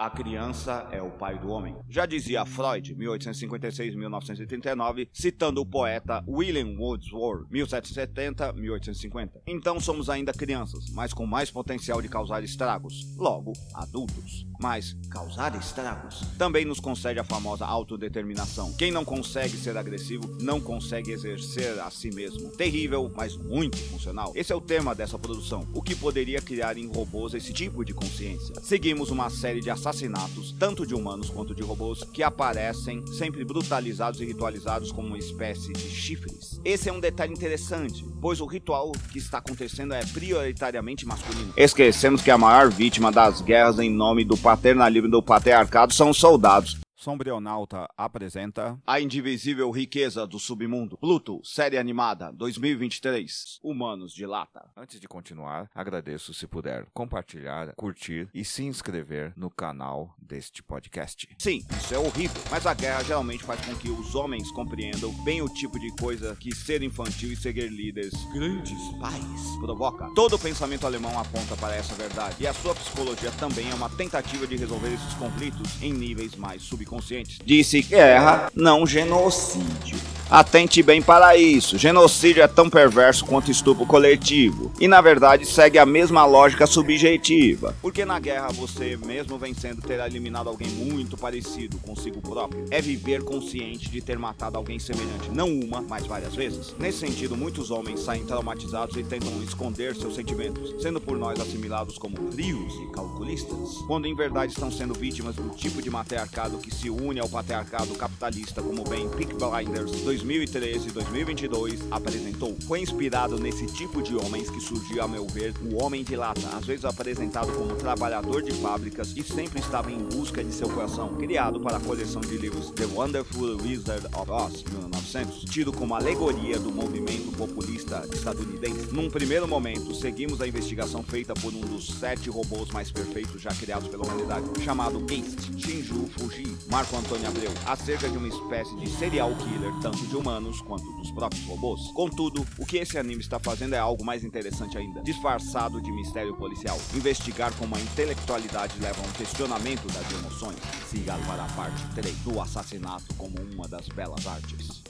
A criança é o pai do homem. Já dizia Freud, 1856-1939, citando o poeta William Wordsworth, 1770-1850. Então somos ainda crianças, mas com mais potencial de causar estragos, logo adultos. Mas causar estragos também nos concede a famosa autodeterminação. Quem não consegue ser agressivo não consegue exercer a si mesmo. Terrível, mas muito funcional. Esse é o tema dessa produção. O que poderia criar em robôs esse tipo de consciência? Seguimos uma série de assassinatos assassinatos, tanto de humanos quanto de robôs, que aparecem sempre brutalizados e ritualizados como uma espécie de chifres. Esse é um detalhe interessante, pois o ritual que está acontecendo é prioritariamente masculino. Esquecemos que a maior vítima das guerras em nome do paternalismo e do patriarcado são os soldados. Sombrionauta apresenta A Indivisível Riqueza do Submundo. Pluto, série animada, 2023. Humanos de Lata. Antes de continuar, agradeço se puder compartilhar, curtir e se inscrever no canal deste podcast. Sim, isso é horrível, mas a guerra geralmente faz com que os homens compreendam bem o tipo de coisa que ser infantil e seguir líderes grandes pais provoca. Todo o pensamento alemão aponta para essa verdade, e a sua psicologia também é uma tentativa de resolver esses conflitos em níveis mais subconscientes conscientes. Disse guerra, não genocídio. Atente bem para isso. Genocídio é tão perverso quanto estupro coletivo. E na verdade segue a mesma lógica subjetiva. Porque na guerra você, mesmo vencendo, terá eliminado alguém muito parecido consigo próprio. É viver consciente de ter matado alguém semelhante, não uma, mas várias vezes. Nesse sentido, muitos homens saem traumatizados e tentam esconder seus sentimentos, sendo por nós assimilados como frios e calculistas, quando em verdade estão sendo vítimas do tipo de matriarcado que se une ao patriarcado capitalista, como bem Peak Blinders 2013 e 2022 apresentou. Foi inspirado nesse tipo de homens que surgiu, a meu ver, o homem de lata, às vezes apresentado como trabalhador de fábricas e sempre estava em busca de seu coração, criado para a coleção de livros The Wonderful Wizard of Oz, 1900, tido como alegoria do movimento populista estadunidense. Num primeiro momento, seguimos a investigação feita por um dos sete robôs mais perfeitos já criados pela humanidade, chamado Geist Shinju Fuji Marco Antônio Abreu, acerca de uma espécie de serial killer, tanto de humanos quanto dos próprios robôs. Contudo, o que esse anime está fazendo é algo mais interessante ainda, disfarçado de mistério policial. Investigar como a intelectualidade leva a um questionamento das emoções. Siga para a parte 3 do assassinato como uma das belas artes.